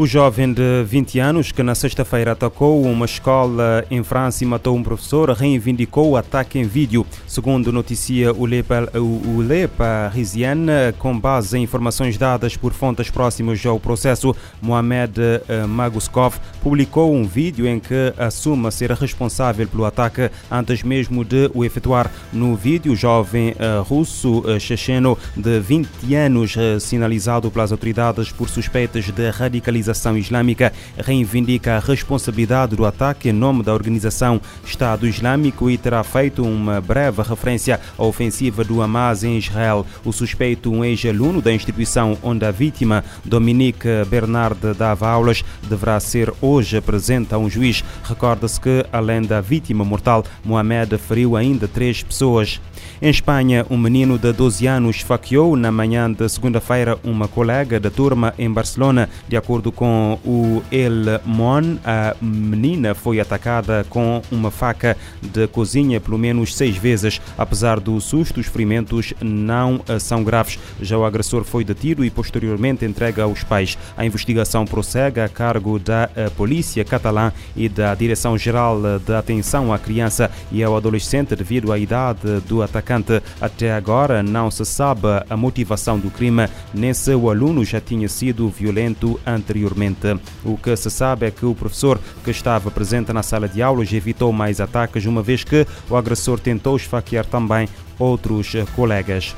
O jovem de 20 anos que na sexta-feira atacou uma escola em França e matou um professor reivindicou o ataque em vídeo. Segundo noticia o Le, o Le Parisien, com base em informações dadas por fontes próximas ao processo, Mohamed eh, Maguskov publicou um vídeo em que assume ser responsável pelo ataque antes mesmo de o efetuar. No vídeo, o jovem eh, russo eh, checheno de 20 anos, sinalizado pelas autoridades por suspeitas de radicalização, Organização Islâmica reivindica a responsabilidade do ataque em nome da organização Estado Islâmico e terá feito uma breve referência à ofensiva do Hamas em Israel. O suspeito, um ex-aluno da instituição onde a vítima, Dominique Bernard, dava aulas, deverá ser hoje presente a um juiz. Recorda-se que, além da vítima mortal, Mohamed feriu ainda três pessoas. Em Espanha, um menino de 12 anos esfaqueou na manhã de segunda-feira uma colega da turma em Barcelona. De acordo com o El Mon, a menina foi atacada com uma faca de cozinha pelo menos seis vezes. Apesar do susto, os ferimentos não são graves. Já o agressor foi detido e posteriormente entregue aos pais. A investigação prossegue a cargo da eh, Polícia Catalã e da Direção-Geral de Atenção à Criança e ao Adolescente devido à idade do atacante atacante. Até agora não se sabe a motivação do crime, nem se o aluno já tinha sido violento anteriormente. O que se sabe é que o professor que estava presente na sala de aulas evitou mais ataques, uma vez que o agressor tentou esfaquear também outros colegas.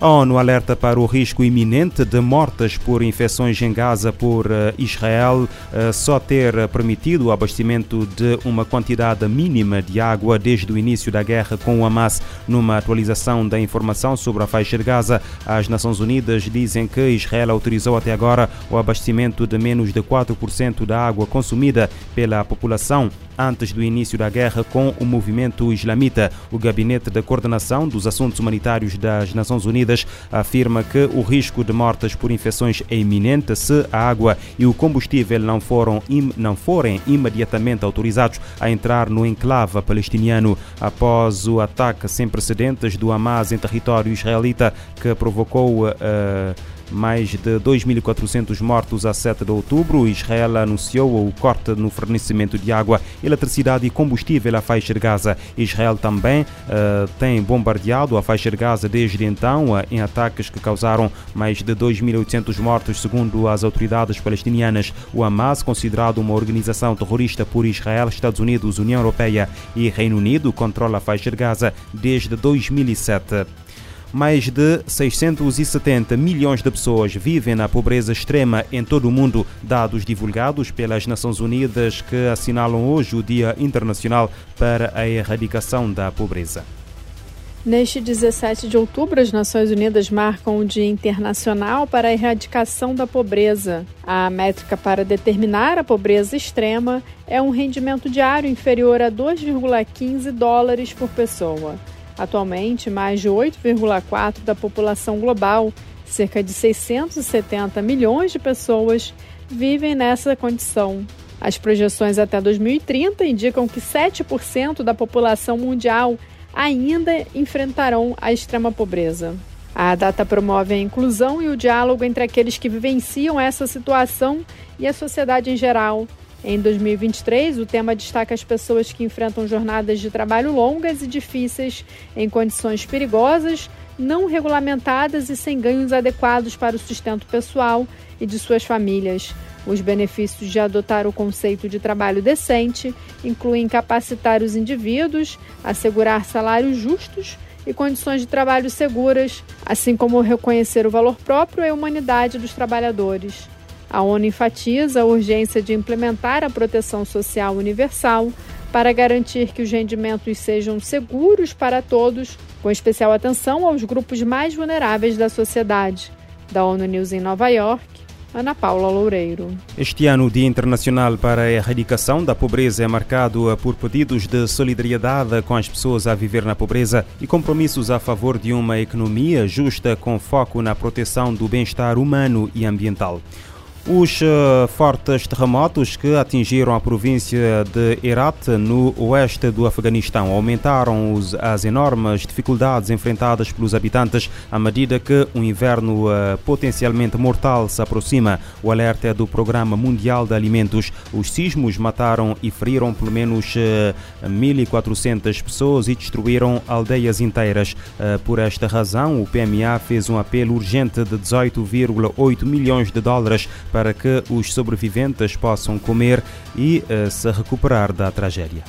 A ONU alerta para o risco iminente de mortes por infecções em Gaza por eh, Israel eh, só ter permitido o abastecimento de uma quantidade mínima de água desde o início da guerra com o Hamas. Numa atualização da informação sobre a faixa de Gaza, as Nações Unidas dizem que Israel autorizou até agora o abastecimento de menos de 4% da água consumida pela população antes do início da guerra com o movimento islamita. O Gabinete de Coordenação dos Assuntos Humanitários das Nações Unidas afirma que o risco de mortes por infecções é iminente se a água e o combustível não, foram, não forem imediatamente autorizados a entrar no enclave palestiniano. Após o ataque sem precedentes do Hamas em território israelita que provocou. Uh, mais de 2.400 mortos a 7 de outubro. Israel anunciou o corte no fornecimento de água, eletricidade e combustível à faixa de Gaza. Israel também uh, tem bombardeado a faixa de Gaza desde então, uh, em ataques que causaram mais de 2.800 mortos, segundo as autoridades palestinianas. O Hamas, considerado uma organização terrorista por Israel, Estados Unidos, União Europeia e Reino Unido, controla a faixa de Gaza desde 2007. Mais de 670 milhões de pessoas vivem na pobreza extrema em todo o mundo, dados divulgados pelas Nações Unidas que assinalam hoje o Dia Internacional para a Erradicação da Pobreza. Neste 17 de outubro, as Nações Unidas marcam o Dia Internacional para a Erradicação da Pobreza. A métrica para determinar a pobreza extrema é um rendimento diário inferior a 2,15 dólares por pessoa. Atualmente, mais de 8,4% da população global, cerca de 670 milhões de pessoas, vivem nessa condição. As projeções até 2030 indicam que 7% da população mundial ainda enfrentarão a extrema pobreza. A data promove a inclusão e o diálogo entre aqueles que vivenciam essa situação e a sociedade em geral, em 2023, o tema destaca as pessoas que enfrentam jornadas de trabalho longas e difíceis, em condições perigosas, não regulamentadas e sem ganhos adequados para o sustento pessoal e de suas famílias. Os benefícios de adotar o conceito de trabalho decente incluem capacitar os indivíduos, assegurar salários justos e condições de trabalho seguras, assim como reconhecer o valor próprio e a humanidade dos trabalhadores. A ONU enfatiza a urgência de implementar a proteção social universal para garantir que os rendimentos sejam seguros para todos, com especial atenção aos grupos mais vulneráveis da sociedade. Da ONU News em Nova York, Ana Paula Loureiro. Este ano, o Dia Internacional para a Erradicação da Pobreza é marcado por pedidos de solidariedade com as pessoas a viver na pobreza e compromissos a favor de uma economia justa com foco na proteção do bem-estar humano e ambiental. Os uh, fortes terremotos que atingiram a província de Herat, no oeste do Afeganistão, aumentaram os, as enormes dificuldades enfrentadas pelos habitantes à medida que um inverno uh, potencialmente mortal se aproxima. O alerta é do Programa Mundial de Alimentos. Os sismos mataram e feriram pelo menos uh, 1.400 pessoas e destruíram aldeias inteiras. por esta razão, o PMA fez um apelo urgente de 18,8 milhões de dólares para que os sobreviventes possam comer e uh, se recuperar da tragédia.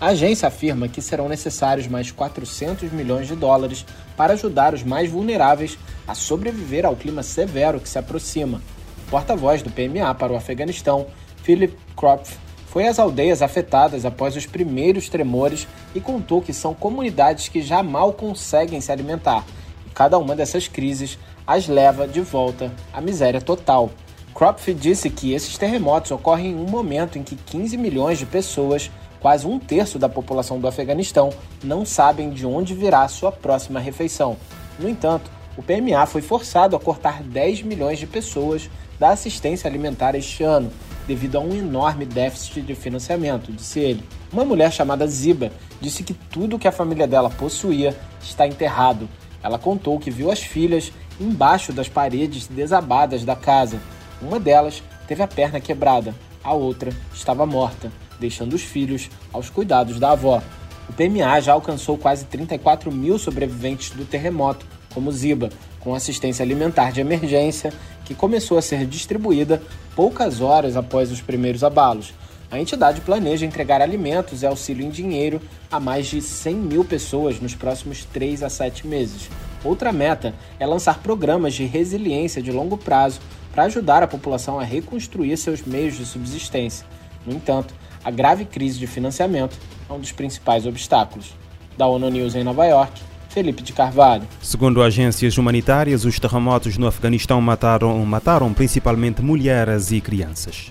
A agência afirma que serão necessários mais 400 milhões de dólares para ajudar os mais vulneráveis a sobreviver ao clima severo que se aproxima. O porta-voz do PMA para o Afeganistão, Philip Kropf, foi às aldeias afetadas após os primeiros tremores e contou que são comunidades que já mal conseguem se alimentar e cada uma dessas crises as leva de volta à miséria total. Kropf disse que esses terremotos ocorrem em um momento em que 15 milhões de pessoas, quase um terço da população do Afeganistão, não sabem de onde virá sua próxima refeição. No entanto, o PMA foi forçado a cortar 10 milhões de pessoas da assistência alimentar este ano, devido a um enorme déficit de financiamento, disse ele. Uma mulher chamada Ziba disse que tudo que a família dela possuía está enterrado. Ela contou que viu as filhas embaixo das paredes desabadas da casa uma delas teve a perna quebrada, a outra estava morta, deixando os filhos aos cuidados da avó. O PMA já alcançou quase 34 mil sobreviventes do terremoto, como Ziba, com assistência alimentar de emergência, que começou a ser distribuída poucas horas após os primeiros abalos. A entidade planeja entregar alimentos e auxílio em dinheiro a mais de 100 mil pessoas nos próximos 3 a 7 meses. Outra meta é lançar programas de resiliência de longo prazo para ajudar a população a reconstruir seus meios de subsistência. No entanto, a grave crise de financiamento é um dos principais obstáculos. Da ONU News em Nova York, Felipe de Carvalho. Segundo agências humanitárias, os terremotos no Afeganistão mataram, mataram principalmente mulheres e crianças.